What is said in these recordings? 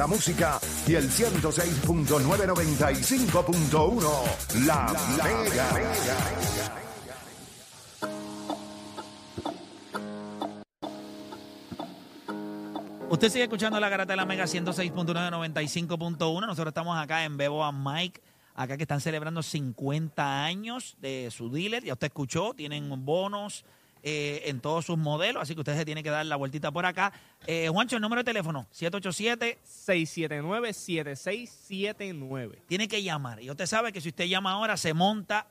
la música y el 106.995.1 La, Mega. Usted sigue escuchando la garata de la Mega 106.995.1. Nosotros estamos acá en Bebo a Mike, acá que están celebrando 50 años de su dealer. Ya usted escuchó, tienen bonos eh, en todos sus modelos, así que usted se tiene que dar la vueltita por acá. Eh, Juancho, el número de teléfono, 787. 679-7679. Tiene que llamar. Y usted sabe que si usted llama ahora, se monta.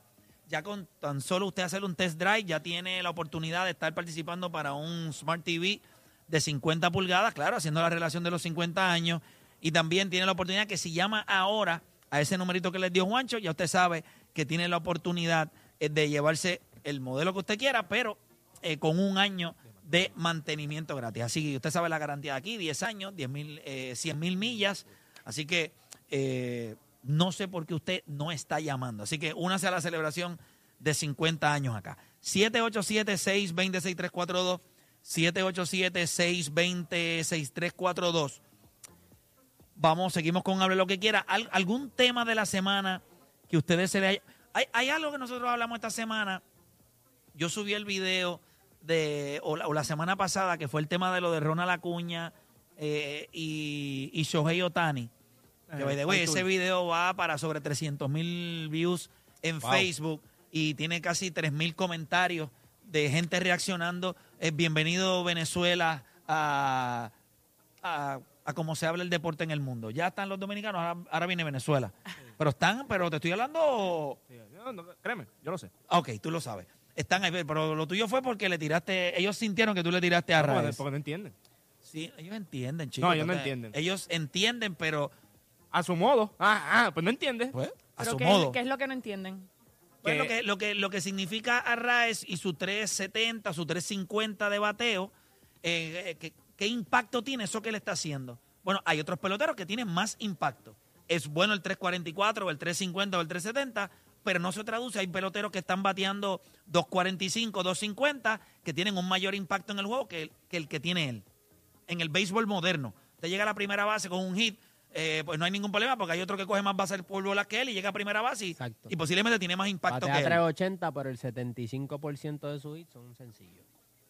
Ya con tan solo usted hacer un test drive, ya tiene la oportunidad de estar participando para un Smart TV de 50 pulgadas, claro, haciendo la relación de los 50 años. Y también tiene la oportunidad que si llama ahora a ese numerito que les dio Juancho, ya usted sabe que tiene la oportunidad eh, de llevarse el modelo que usted quiera, pero eh, con un año de mantenimiento gratis. Así que usted sabe la garantía de aquí, 10 años, 10 mil, eh, 100 mil millas. Así que eh, no sé por qué usted no está llamando. Así que únase a la celebración de 50 años acá. 787-620-6342. 787-620-6342. Vamos, seguimos con Hable lo que quiera. Al- ¿Algún tema de la semana que ustedes se le haya... Hay, hay algo que nosotros hablamos esta semana. Yo subí el video de, o la, o la semana pasada, que fue el tema de lo de Ronald Acuña eh, y, y Shohei Otani. Que, by the way, ese video va para sobre 300 mil views en Facebook y tiene casi 3 mil comentarios de gente reaccionando. Eh, bienvenido Venezuela a, a, a cómo se habla el deporte en el mundo. Ya están los dominicanos, ahora, ahora viene Venezuela. Pero están, pero te estoy hablando... Sí, no, no, créeme, yo lo sé. Ok, tú lo sabes. Están ahí, pero lo tuyo fue porque le tiraste, ellos sintieron que tú le tiraste a No, porque, no entienden. Sí, ellos entienden, chicos. No, ellos no entienden. Ellos entienden, pero A su modo. Ah, ah, pues no entiende. pues, a ¿Pero su qué, modo. ¿Qué es lo que no entienden? Pues lo, que, lo, que, lo que significa Arraes y su 370, su 350 de bateo, eh, eh, ¿qué, qué impacto tiene eso que le está haciendo? Bueno, hay otros peloteros que tienen más impacto. Es bueno el 344 o el 350 o el 370, pero no se traduce. Hay peloteros que están bateando 245, 250, que tienen un mayor impacto en el juego que el que, el que tiene él. En el béisbol moderno, usted llega a la primera base con un hit, eh, pues no hay ningún problema porque hay otro que coge más bases por bola que él y llega a primera base y, posiblemente tiene más impacto Batea que él. 380, pero el 75% de sus hits son sencillos.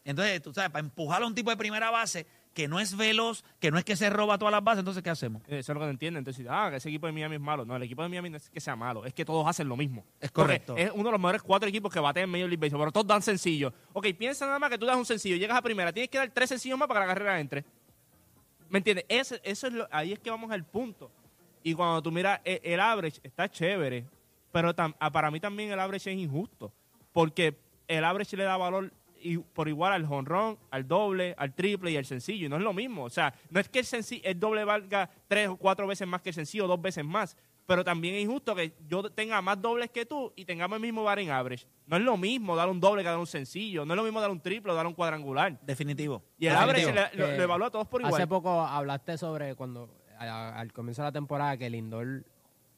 Entonces, tú sabes, para empujar a un tipo de primera base que no es veloz, que no es que se roba todas las bases, entonces, ¿qué hacemos? Eso es lo que no entienden. Entonces, ah, que ese equipo de Miami es malo. No, el equipo de Miami no es que sea malo, es que todos hacen lo mismo. Es Porque correcto. Es uno de los mejores cuatro equipos que batean en Major League Baseball, pero todos dan sencillo. Ok, piensa nada más que tú das un sencillo, llegas a primera, tienes que dar tres sencillos más para que la carrera entre. ¿Me entiendes? Ese- eso es lo- ahí es que vamos al punto. Y cuando tú miras, el, el average está chévere, pero tam- ah, para mí también el average es injusto. Porque el average le da valor y- por igual al jonrón, al doble, al triple y al sencillo. Y no es lo mismo. O sea, no es que el, senci- el doble valga tres o cuatro veces más que el sencillo, dos veces más. Pero también es injusto que yo tenga más dobles que tú y tengamos el mismo batting average. No es lo mismo dar un doble que dar un sencillo. No es lo mismo dar un triple o dar un cuadrangular. Definitivo. Y el Definitivo. average le- lo, lo evalúa a todos por igual. Hace poco hablaste sobre cuando, a- al comienzo de la temporada, que Lindor,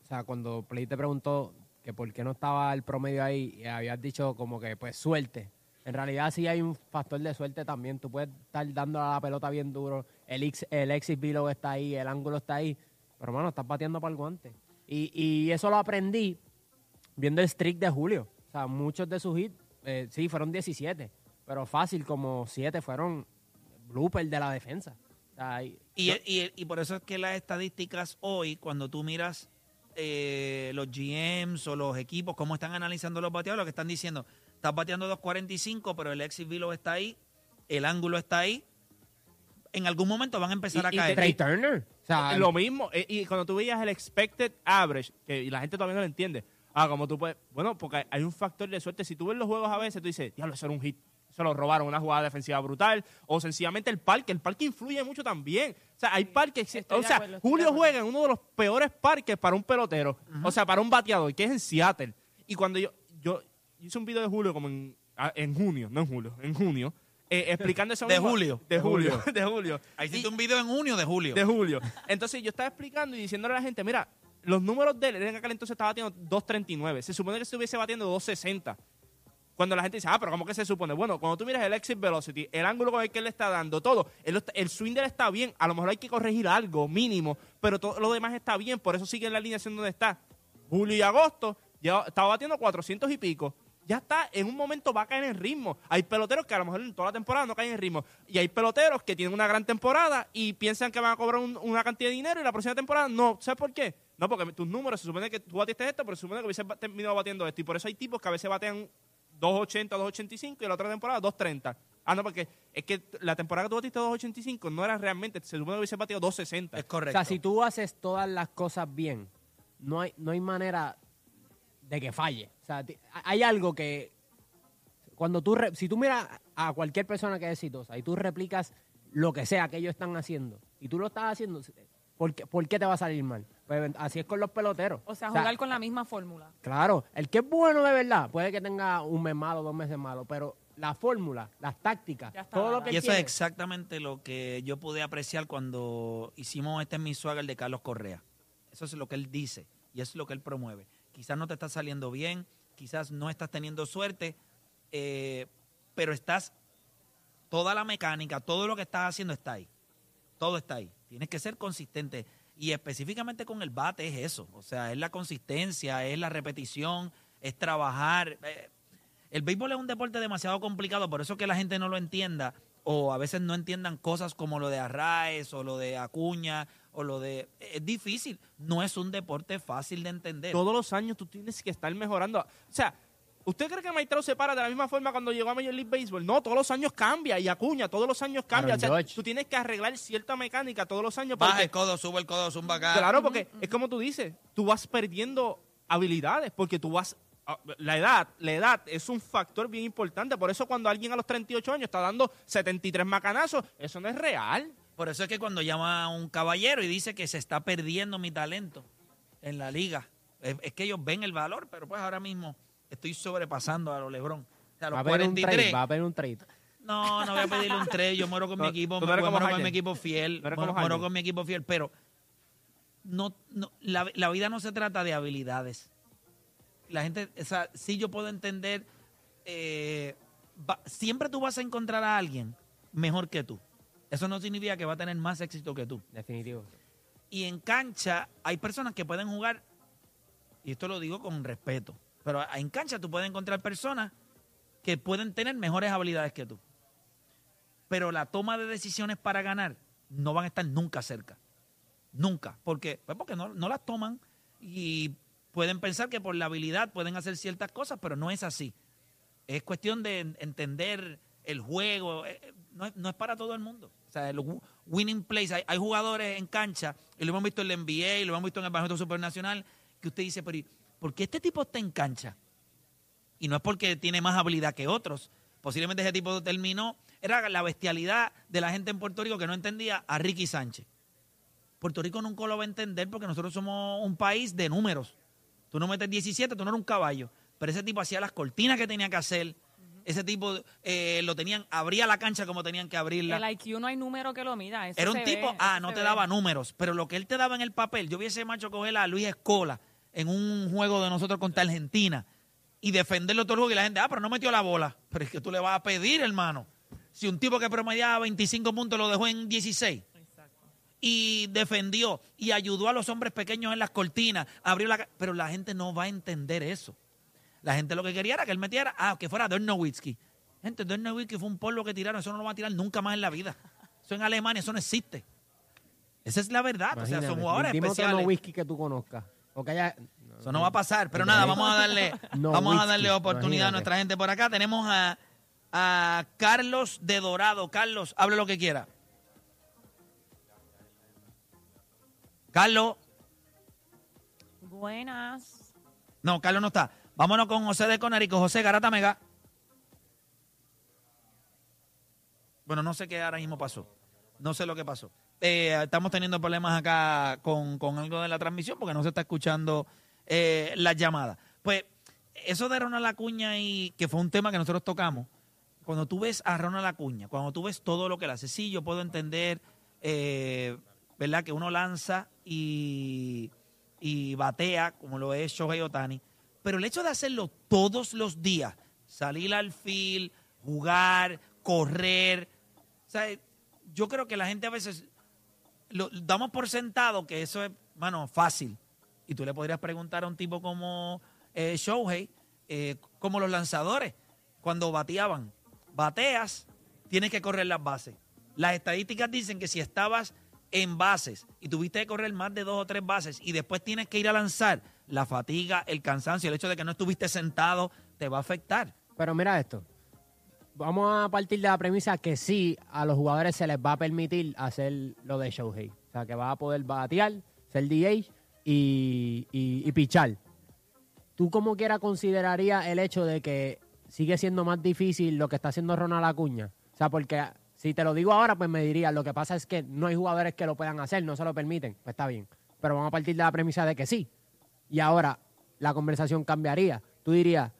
o sea, cuando Play te preguntó que por qué no estaba el promedio ahí, y habías dicho como que, pues, suerte. En realidad sí hay un factor de suerte también. Tú puedes estar dando a la pelota bien duro, el, ex- el exit below está ahí, el ángulo está ahí, pero, bueno, estás bateando para el guante. Y, y eso lo aprendí viendo el streak de Julio. O sea, muchos de sus hits, eh, sí, fueron 17, pero fácil, como 7 fueron blooper de la defensa. O sea, y- Y, y- y por eso es que las estadísticas hoy, cuando tú miras eh, los GMs o los equipos, cómo están analizando los bateadores, lo que están diciendo, estás bateando 2.45, pero el exit below está ahí, el ángulo está ahí. En algún momento van a empezar Y- a y caer. Trey Turner. O sea, lo mismo, eh, y cuando tú veías el expected average, que y la gente todavía no lo entiende, ah, como tú puedes, bueno, porque hay un factor de suerte, si tú ves los juegos a veces, tú dices, diablo, eso era un hit, se lo robaron, una jugada defensiva brutal, o sencillamente el parque, el parque influye mucho también, o sea, hay parques, Estoy o sea, acuerdo, Julio juega en uno de los peores parques para un pelotero, o sea, para un bateador, que es en Seattle, y cuando yo hice un video de Julio como en, ah, en junio, no en julio, en junio, eh, explicando eso De mismo- julio. de julio, de julio, Ahí Y- hiciste un video en junio de julio. de julio. Entonces yo estaba explicando y diciéndole a la gente, mira, los números de él en aquel entonces estaba batiendo 2.39. Se supone que se estuviese batiendo 2.60. Cuando la gente dice, ah, pero ¿cómo que se supone? Bueno, cuando tú miras el exit velocity, el ángulo con el que él le está dando, todo, el, el swing de él está bien, a lo mejor hay que corregir algo mínimo, pero todo lo demás está bien, por eso sigue en la alineación donde está. Julio y agosto, ya estaba batiendo 400 y pico. Ya está, en un momento va a caer en ritmo. Hay peloteros que a lo mejor en toda la temporada no caen en ritmo. Y hay peloteros que tienen una gran temporada y piensan que van a cobrar un- una cantidad de dinero y la próxima temporada no. ¿Sabes por qué? No, porque tus números se supone que tú batiste esto, pero se supone que hubiese terminado batiendo esto. Y por eso hay tipos que a veces batean 2.80, 2.85 y la otra temporada 2.30. Ah, no, porque es que la temporada que tú batiste 2.85 no era realmente, se supone que hubiese batido 2.60. Es O correcto. sea, si tú haces todas las cosas bien, no hay, no hay manera de que falle. O sea, hay algo que cuando tú, re- si tú miras a cualquier persona que es exitosa y tú replicas lo que sea que ellos están haciendo y tú lo estás haciendo, ¿por qué, por qué te va a salir mal? Pues así es con los peloteros. O sea, jugar con la misma fórmula. Claro, el que es bueno de verdad puede que tenga un mes malo, dos meses malo, pero la fórmula, las tácticas, todo lo que Y eso es exactamente lo que yo pude apreciar cuando hicimos este en mi swagger de Carlos Correa. Eso es lo que él dice y eso es lo que él promueve. Quizás no te está saliendo bien, quizás no estás teniendo suerte, eh, pero estás, toda la mecánica, todo lo que estás haciendo está ahí. Todo está ahí. Tienes que ser consistente. Y específicamente con el bate es eso. O sea, es la consistencia, es la repetición, es trabajar. Eh, el béisbol es un deporte demasiado complicado, por eso que la gente no lo entienda o a veces no entiendan cosas como lo de Arraez o lo de Acuña o lo de... Es difícil, no es un deporte fácil de entender. Todos los años tú tienes que estar mejorando. O sea, ¿usted cree que Trout se para de la misma forma cuando llegó a Major League Baseball? No, todos los años cambia y Acuña, todos los años cambia. Aaron O sea, tú tienes que arreglar cierta mecánica todos los años. Baja porque- el codo, sube el codo, zumba acá. Claro, porque es como tú dices, tú vas perdiendo habilidades, porque tú vas... ah, La edad, la edad es un factor bien importante. Por eso cuando alguien a los 38 años está dando 73 macanazos, eso no es real. Por eso es que cuando llama a un caballero y dice que se está perdiendo mi talento en la liga, es, es que ellos ven el valor, pero pues ahora mismo estoy sobrepasando a los. O sea, a va los a pedir un 43. trade, va a pedir un trade. No, no voy a pedirle un 3. Yo muero con mi equipo, no muero con mi equipo fiel. No muero, muero con mi equipo fiel, pero no, no, la, la vida no se trata de habilidades. La gente, o sea, sí yo puedo entender, eh, va- siempre tú vas a encontrar a alguien mejor que tú. Eso no significa que va a tener más éxito que tú. Definitivo. Y en cancha hay personas que pueden jugar, y esto lo digo con respeto, pero en cancha tú puedes encontrar personas que pueden tener mejores habilidades que tú. Pero la toma de decisiones para ganar no van a estar nunca cerca. Nunca. Porque, pues porque no, no las toman y pueden pensar que por la habilidad pueden hacer ciertas cosas, pero no es así. Es cuestión de en- entender el juego. eh, eh, No es, no es para todo el mundo. O sea, wi- winning plays. Hay, jugadores en cancha, y lo hemos visto en la NBA, y lo hemos visto en el baloncesto supernacional, que usted dice, pero ¿y ¿por qué este tipo está en cancha? Y no es porque tiene más habilidad que otros. Posiblemente ese tipo terminó. Era la bestialidad de la gente en Puerto Rico que no entendía a Ricky Sánchez. Puerto Rico nunca lo va a entender porque nosotros somos un país de números. Tú no metes 17, tú no eres un caballo. Pero ese tipo hacía las cortinas que tenía que hacer. Ese tipo eh, lo tenían, abría la cancha como tenían que abrirla. El IQ no hay número que lo mida. eso Era un se tipo, ve, ah, eso no se te ve. daba números, pero lo que él te daba en el papel, yo vi ese macho coger a Luis Escola en un juego de nosotros contra Argentina y defenderlo todo el juego y la gente, ah, pero no metió la bola. Pero es que tú le vas a pedir, hermano. Si un tipo que promediaba 25 puntos lo dejó en 16 Exacto. y defendió y ayudó a los hombres pequeños en las cortinas, abrió la... Pero la gente no va a entender eso. La gente lo que quería era que él metiera, ah, que fuera Dirk Nowitzki. Gente, Dirk Nowitzki fue un polvo que tiraron, eso no lo va a tirar nunca más en la vida. Eso en Alemania, eso no existe. Esa es la verdad, o sea, son Imagínate, jugadores especiales. no whisky que tú conozcas. O que haya... Eso no va a pasar, pero nada, vamos a darle, No vamos a darle oportunidad a imagínate. nuestra gente por acá. Tenemos a, a Carlos de Dorado. Carlos, hable lo que quiera. Carlos. Buenas. No, Carlos no está. Vámonos con José de Conarico. José Garata Mega. Bueno, no sé qué ahora mismo pasó. No sé lo que pasó. Eh, estamos teniendo problemas acá con, con algo de la transmisión porque no se está escuchando eh, las llamadas. Pues eso de Ronald Acuña y que fue un tema que nosotros tocamos. Cuando tú ves a Ronald Acuña, cuando tú ves todo lo que él hace, sí, yo puedo entender, eh, ¿verdad? Que uno lanza y, y batea, como lo es Shohei Otani, pero el hecho de hacerlo todos los días, salir al field, jugar, correr. Sea, yo creo que la gente a veces lo damos por sentado que eso es, mano, fácil. Y tú le podrías preguntar a un tipo como eh, Shohei, eh, como los lanzadores, cuando bateaban. Bateas, tienes que correr las bases. Las estadísticas dicen que si estabas en bases y tuviste que correr más de dos o tres bases y después tienes que ir a lanzar, la fatiga, el cansancio, el hecho de que no estuviste sentado, te va a afectar. Pero mira esto. Vamos a partir de la premisa que sí, a los jugadores se les va a permitir hacer lo de Shohei. O sea, que va a poder batear, ser DH y, y, y pichar. ¿Tú como quiera considerarías el hecho de que sigue siendo más difícil lo que está haciendo Ronald Acuña? O sea, porque si te lo digo ahora, pues me dirías, lo que pasa es que no hay jugadores que lo puedan hacer, no se lo permiten. Pues está bien. Pero vamos a partir de la premisa de que sí. Y ahora la conversación cambiaría. Tú dirías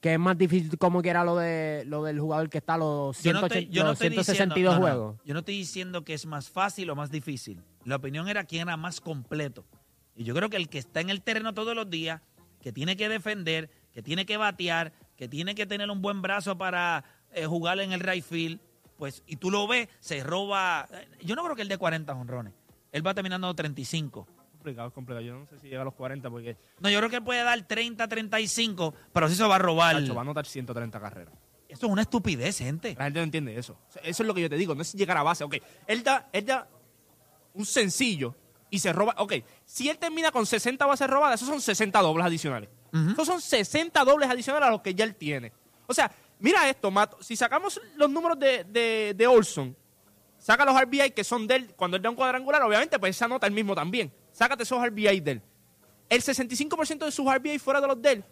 que es más difícil como quiera lo de lo del jugador que está a los, Yo no 180 estoy- yo no los estoy 162 diciendo- no, no, juegos. yo no estoy diciendo que es más fácil o más difícil. La opinión era quién era más completo. Y yo creo que el que está en el terreno todos los días, que tiene que defender, que tiene que batear, que tiene que tener un buen brazo para eh, jugar en el right field, pues, y tú lo ves, se roba. eh, Yo no creo que el de 40 honrones. Él va terminando 35. Complicado, es complicado. Yo no sé si llega a los 40 porque No, yo creo que puede dar 30, 35, pero sí se va a robar. Va a anotar 130 carreras. Eso es una estupidez, gente. La gente no entiende eso. Eso es lo que yo te digo, no es llegar a base. Ok, él da, él da un sencillo y se roba. Ok, si él termina con 60 bases robadas, esos son 60 dobles adicionales. Esos son 60 dobles adicionales a los que ya él tiene. O sea, mira esto, Mato. Si sacamos los números de, de, de Olson, saca los RBI que son de él, cuando él da un cuadrangular, obviamente, pues esa nota él mismo también. Sácate esos RBI de él. El 65% de sus RBI fuera de los de él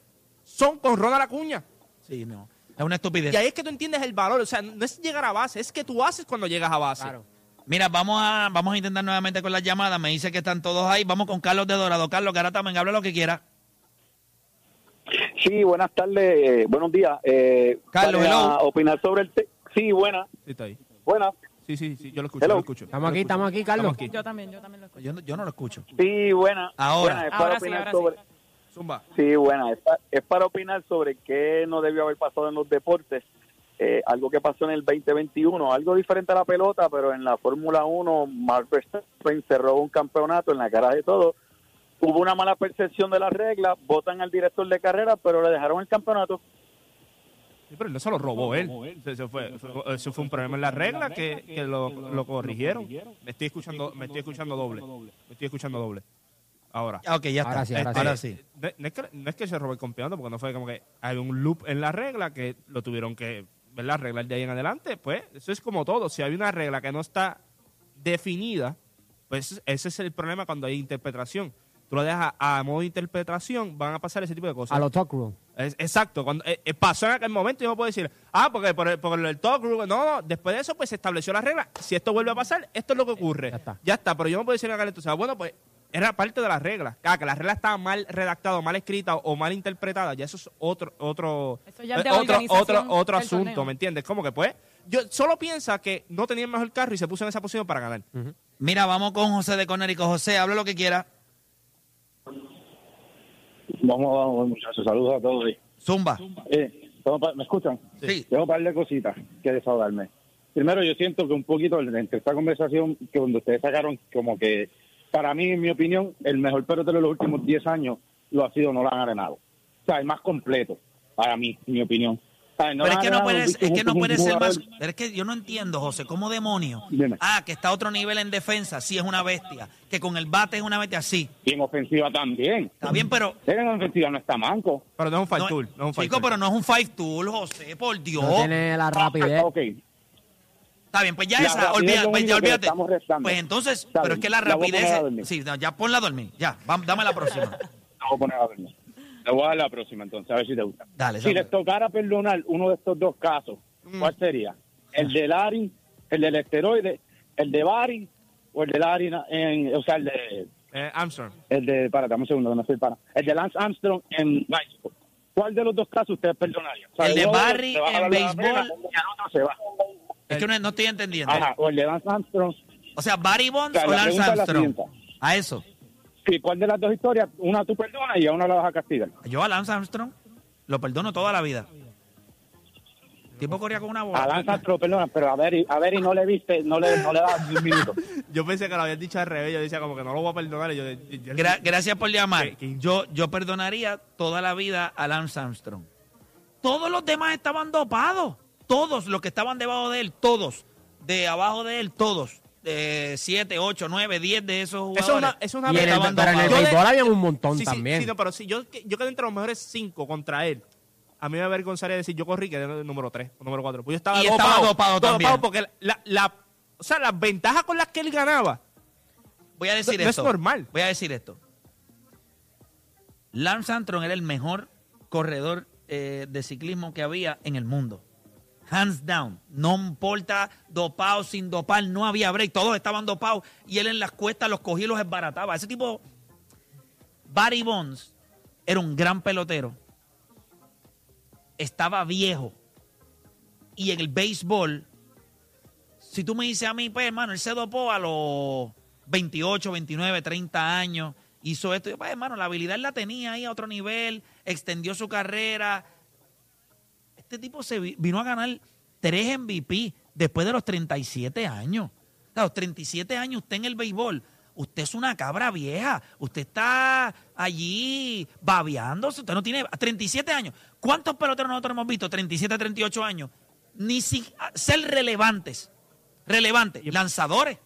son con Ronald Acuña. Sí, no. Es una estupidez. Y ahí es que tú entiendes el valor. O sea, no es llegar a base, es que tú haces cuando llegas a base. Claro. Mira, vamos a, vamos a intentar nuevamente con las llamadas. Me dice que están todos ahí. Vamos con Carlos de Dorado. Carlos, que ahora también habla lo que quiera. Sí, buenas tardes, eh, buenos días. Eh, Carlos, para hello. opinar sobre el... te- Sí, buena, Sí, está ahí. buena. Sí, sí, sí, yo lo escucho, Hello. yo lo escucho. Estamos aquí, estamos aquí, Carlos. Estamos aquí. Yo también, yo también lo escucho. Yo, no- yo no lo escucho. Sí, buena. Ahora. Buena, es para Ahora sí, opinar ahora sobre... sí. Zumba. Sí, buena. Es, pa- es para opinar sobre qué no debió haber pasado en los deportes. Eh, algo que pasó en el 2021, algo diferente a la pelota, pero en la Fórmula 1, Max Verstappen se robó un campeonato en la cara de todo. Hubo una mala percepción de las reglas, votan al director de carrera, pero le dejaron el campeonato. Sí, pero no se lo robó él. Eso fue, fue- eso fue un problema en la regla que, que lo, lo corrigieron. Me estoy escuchando, me estoy escuchando doble. Me estoy escuchando doble. Ahora. Ah, Ok, ya está. Ahora sí, ahora Este, ahora sí. No, es que, no es que se robó el campeonato, porque no fue como que hay un loop en la regla que lo tuvieron que ver las reglas de ahí en adelante. Pues eso es como todo. Si hay una regla que no está definida, pues ese es el problema cuando hay interpretación. Tú lo dejas a modo de interpretación, van a pasar ese tipo de cosas. A los talk room. Es- exacto, cuando eh, eh, pasó en aquel momento, yo no puedo decir, ah, porque por el, por el talk group, no, no, después de eso, pues se estableció la regla. Si esto vuelve a pasar, esto es lo que ocurre. Ya está. pero yo no puedo decir en aquel entonces, ah, bueno, pues era parte de la regla. Ah, que la regla estaba mal redactada, mal escrita o mal interpretada, ya eso es otro, otro, Eso ya es de eh, otro, otro, otro asunto, torneo. ¿me entiendes? Como que pues, yo solo piensa que no tenía el mejor carro y se puso en esa posición para ganar. Mira, vamos con José de Conérico. José, habla lo que quiera. Vamos, vamos, muchachos. Saludos a todos. Zumba. Eh, ¿cómo pa- ¿Me escuchan? Sí. Tengo un par de cositas que desahogarme. Primero, yo siento que un poquito entre esta conversación que cuando ustedes sacaron, como que para mí, en mi opinión, el mejor pelotero de los últimos 10 años lo ha sido Nolan Arenado. O sea, el más completo, para mí, en mi opinión. Pero es que no puede, es es que no puede ser más. Pero es que yo no entiendo, José, ¿cómo demonio? Dime. Ah, que está a otro nivel en defensa, sí es una bestia. Que con el bate es una bestia, sí. Y en ofensiva también. Está bien, pero. Él en ofensiva no está manco. Pero no es un no- tool, no es un fight chico, tool. pero no es un five tool, José, por Dios. No tiene la rapidez. Ah, ok. Está bien, pues ya La esa, lo pues ya olvídate. Pues entonces, Está pero es que la la rapidez. dormir. Sí, no, ya ponla a dormir. Ya, dame la próxima. La voy a poner a dormir. Le voy a dar la próxima entonces, a ver si te gusta. Dale, Si les tocara perdonar uno de estos dos casos, ¿cuál sería? ¿El de Larin, el del esteroide, el de Bari o el de Larin, en, o sea, el de, Eh, Armstrong. el de, para, dame un segundo, que no estoy para, el de Lance Armstrong en béisbol? ¿Cuál de los dos casos ustedes perdonarían? O sea, El de Barry en béisbol. y al otro se va. Es que no, no estoy entendiendo. Ajá, o el de Lance Armstrong. O sea, Barry Bonds O sea, o la Lance la Armstrong. A eso. Sí, ¿Cuál de las dos historias? Una tú perdonas y a una la vas a castigar. Yo a Lance Armstrong lo perdono toda la vida. tipo corría con una A bola. Lance Armstrong, perdona, pero a ver, y- a ver, y no le viste, no le, no le das un minuto. Yo pensé que lo habías dicho al revés. Yo decía como que no lo voy a perdonar. Y yo, yo- yo- Gra- gracias por llamar. Yo, yo perdonaría toda la vida a Lance Armstrong. Todos los demás estaban dopados. Todos los que estaban debajo de él, todos. De abajo de él, todos. De 7, 8, 9, 10 de esos jugadores. Eso es una, eso es una Y en el, pero en el béisbol había un montón Sí, sí, también. sí, no, pero si yo, yo quedé entre los mejores cinco contra él, a mí me avergonzaría decir yo corrí que era el número 3 o número 4. Pues yo estaba Y estaba dopado también. porque la, la- o sea, las ventajas con las que él ganaba. Voy a decir No- no es esto. normal. Voy a decir esto. Lance Armstrong era el mejor corredor eh, de ciclismo que había en el mundo. Hands down. No importa dopado, sin dopar, no había break. Todos estaban dopados y él en las cuestas los cogía y los esbarataba. Ese tipo, Barry Bonds, era un gran pelotero. Estaba viejo. Y en el béisbol, si tú me dices a mí, pues hermano, él se dopó a los 28, 29, 30 años, hizo esto. Yo, Pues hermano, la habilidad la tenía ahí a otro nivel, extendió su carrera. Este tipo se vi- vino a ganar tres MVP después de los 37 años. A los 37 años usted en el béisbol, usted es una cabra vieja, usted está allí babeándose, usted no tiene 37 años. ¿Cuántos peloteros nosotros hemos visto? 37, 38 años. Ni si, ser relevantes, relevantes, lanzadores.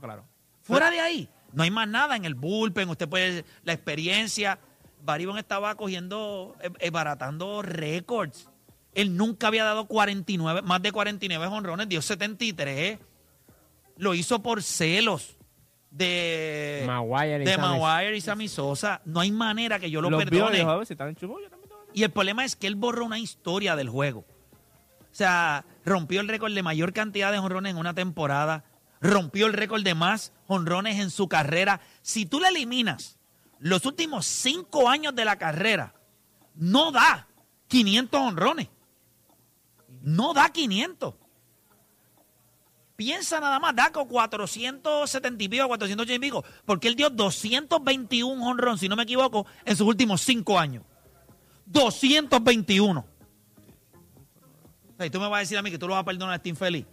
Claro. Fuera de ahí, no hay más nada en el bullpen. Usted puede, la experiencia. Baribón estaba cogiendo, eh, eh, baratando récords. Él nunca había dado 49, más de 49 honrones, dio 73. Lo hizo por celos de Maguire y de Sammy- Maguire y Sammy Sosa. No hay manera que yo lo Los perdone. si están yo también Y el problema es que él borró una historia del juego. O sea, rompió el récord de mayor cantidad de honrones en una temporada, rompió el récord de más honrones en su carrera. Si tú le eliminas los últimos cinco años de la carrera, no da 500 honrones. No da 500. Piensa nada más, da con 470 y pico, 480 y pico, porque él dio 221 honrones, si no me equivoco, en sus últimos cinco años. 221. O sea, y tú me vas a decir a mí que tú lo vas a perdonar a este infeliz.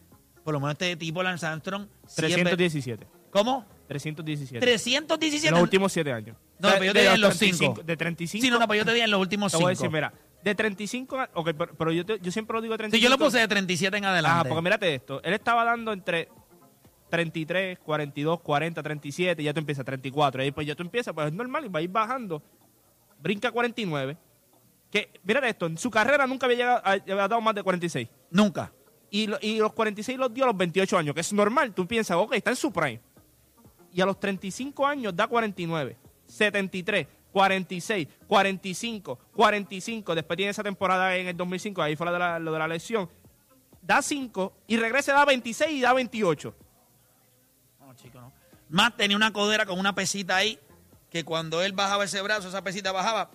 Por lo menos este tipo, Lance Armstrong. sí es ver- 317. ¿Cómo? 317. 317. En los últimos 7 años. No, pero yo te de di en los 35 cinco. De 35. Sí, no, no, pero yo te di en los últimos Te voy a decir, mira, de 35 a- Ok, pero, pero yo, te- yo siempre lo digo de 35. Sí, yo lo puse de 37 en adelante. Ajá, porque mírate esto. Él estaba dando entre 33, 42, 40, 37, y ya tú empiezas 34. Y ahí pues ya tú empiezas, pues es normal, y va a ir bajando. Brinca 49. Que, mírate esto, en su carrera nunca había llegado, había dado más de 46. Nunca. Y, lo- y los 46 los dio a los 28 años, que es normal. Tú piensas, ok, está en su prime. Y a los 35 años da 49, 73, 46, 45, 45. Después tiene esa temporada en el 2005, ahí fue lo de la, lo de la lesión. Da 5 y regresa da 26 y da 28. No, chico, no. Más tenía una codera con una pesita ahí, que cuando él bajaba ese brazo, esa pesita bajaba,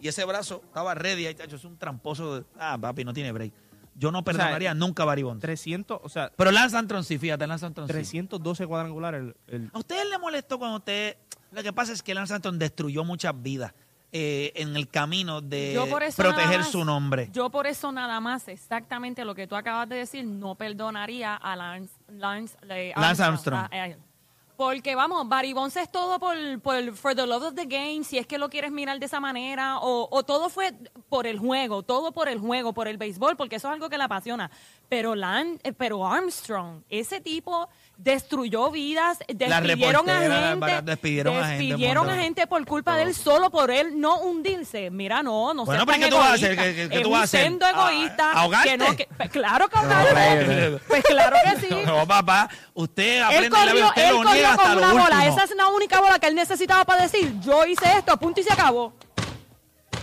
y ese brazo estaba ready. Ahí, es un tramposo. De, ah, papi, no tiene break. Yo no perdonaría nunca a Baribón. 300, o sea, Pero Lance Armstrong sí, fíjate, Lance sí. 312 cuadrangulares. El, el- ¿A ustedes le molestó cuando usted... Lo que pasa es que Lance Armstrong destruyó muchas vidas eh, en el camino de Yo por eso proteger nada más- su nombre. Yo por eso nada más, exactamente lo que tú acabas de decir, no perdonaría a Lance, Lance, eh, Lance Armstrong. a- a él. Porque vamos, Barry Bonds es todo por, por for the love of the game, si es que lo quieres mirar de esa manera, o, o todo fue por el juego, todo por el juego, por el béisbol, porque eso es algo que le apasiona. Pero Lan, eh, pero Armstrong, ese tipo destruyó vidas, despidieron a gente, despidieron a gente, a por culpa de él, solo por él no hundirse. Mira, no, no Bueno, pero ¿qué tú vas a hacer? ¿Qué- qué- qué es tú vas a hacer? sendo Ah, egoísta. ¿ahogarte? que no, que- pues claro que No, ahogarme. hombre. Pues claro que sí. No, papá, usted Él aprende la vida, corrió, usted él lo corrió hasta con lo una bola. Esa es la única bola que él necesitaba para decir, yo hice esto, punto y se acabó.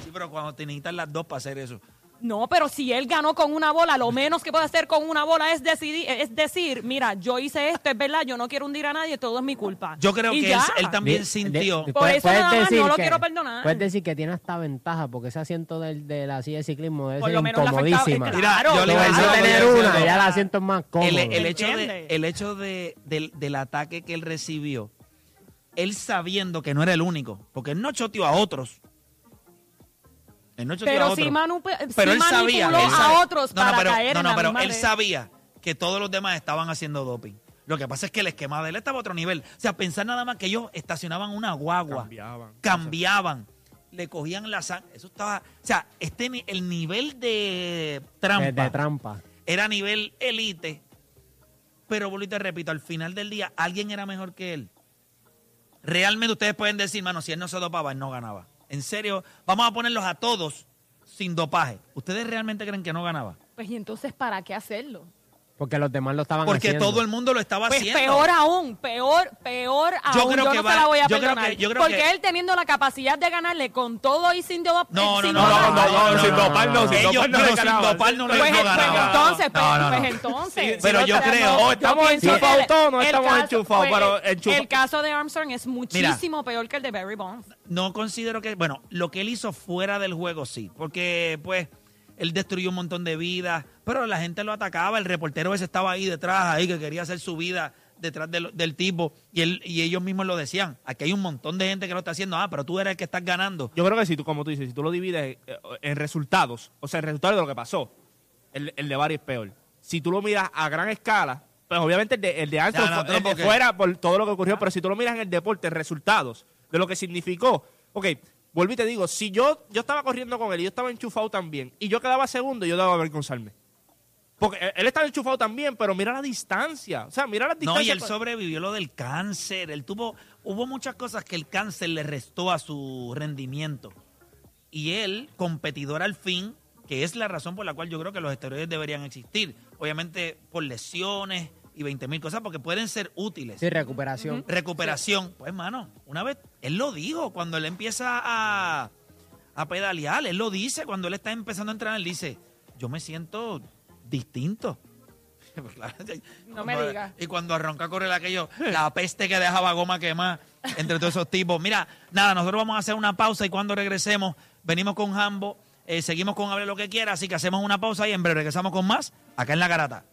Sí, pero cuando te necesitan las dos para hacer eso. No, pero si él ganó con una bola, lo menos que puede hacer con una bola es decidir, es decir, mira, yo hice esto, es verdad, yo no quiero hundir a nadie, todo es mi culpa. Yo creo Y que él, también De- sintió... de- Por eso nada más decir no lo que- quiero perdonar. Puedes decir que tiene hasta ventaja, porque ese asiento del- de, la silla de ciclismo debe Por ser afectaba- incomodísima. eh, Mira, claro, yo le voy a tener una, ya la siento más cómodo. el, el hecho, de, ¿Entiendes? el hecho de, del, del ataque que él recibió, él sabiendo que no era el único, porque él no choteó a otros. Él no choteó a Pero otro. sí, manu- pero él sabía, él a otros no, no, para pero, caer no, en no, la pero misma él sabía que todos los demás estaban haciendo doping. Lo que pasa es que el esquema de él estaba a otro nivel. O sea, pensar nada más que ellos estacionaban una guagua, Cambiaban. cambiaban, le cogían la sangre. Eso estaba. O sea, este el nivel de trampa De, de trampa. era nivel elite. Pero vuelvo y te repito, al final del día, alguien era mejor que él. Realmente ustedes pueden decir, mano, si él no se dopaba, él no ganaba. En serio, vamos a ponerlos a todos sin dopaje. ¿Ustedes realmente creen que no ganaba? Pues y entonces, ¿para qué hacerlo? Porque los demás lo estaban Porque haciendo. todo el mundo lo estaba Pues haciendo. peor aún, peor, peor Yo aún. creo Yo que no va- se la voy a yo creo que- yo creo porque que- él teniendo la capacidad de ganarle con todo y sin dopar. No, no, no, no, dopar- no, no, sin dopar no, sin Ellos dopar no sin dopar no Pues, no pues entonces, pues, No, no, no. pues entonces. Pero yo creo- no, o estamos enchufados todos, no estamos enchufados, pues, pero el- enchufa- El caso de Armstrong es muchísimo peor que el de Barry Bonds. No considero que, bueno, lo que él hizo fuera del juego sí, porque pues él destruyó un montón de vidas, pero la gente lo atacaba, el reportero ese estaba ahí detrás, ahí que quería hacer su vida detrás del, del tipo. Y él y ellos mismos lo decían, aquí hay un montón de gente que lo está haciendo, ah, pero tú eres el que estás ganando. Yo creo que si tú, como tú dices, si tú lo divides eh, en resultados, o sea, en resultados de lo que pasó, el, el de Barry es peor. Si tú lo miras a gran escala, pues obviamente el de, el de Armstrong no, el de fuera por todo lo que ocurrió, pero si tú lo miras en el deporte, en resultados, de lo que significó, ok, vuelvo y te digo, si yo, yo estaba corriendo con él y yo estaba enchufado también, y yo quedaba segundo, yo debo avergonzarme. Porque él estaba enchufado también, pero mira la distancia. O sea, mira la distancia. No, y él sobrevivió lo del cáncer, él tuvo, hubo muchas cosas que el cáncer le restó a su rendimiento. Y él, competidor al fin, que es la razón por la cual yo creo que los esteroides deberían existir. Obviamente por lesiones y 20 mil cosas, porque pueden ser útiles. Sí, recuperación. Recuperación. Pues, mano, una vez, él lo dijo, cuando él empieza a, a pedalear, él lo dice, cuando él está empezando a entrenar, él dice, yo me siento distinto. Pues, No me digas. Y cuando arranca a correr aquello, la peste que dejaba goma quemada entre todos esos tipos. Mira, nada, nosotros vamos a hacer una pausa y cuando regresemos, venimos con Jambo, eh, seguimos con Hable lo que quiera, así que hacemos una pausa y en breve regresamos con más acá en La Garata.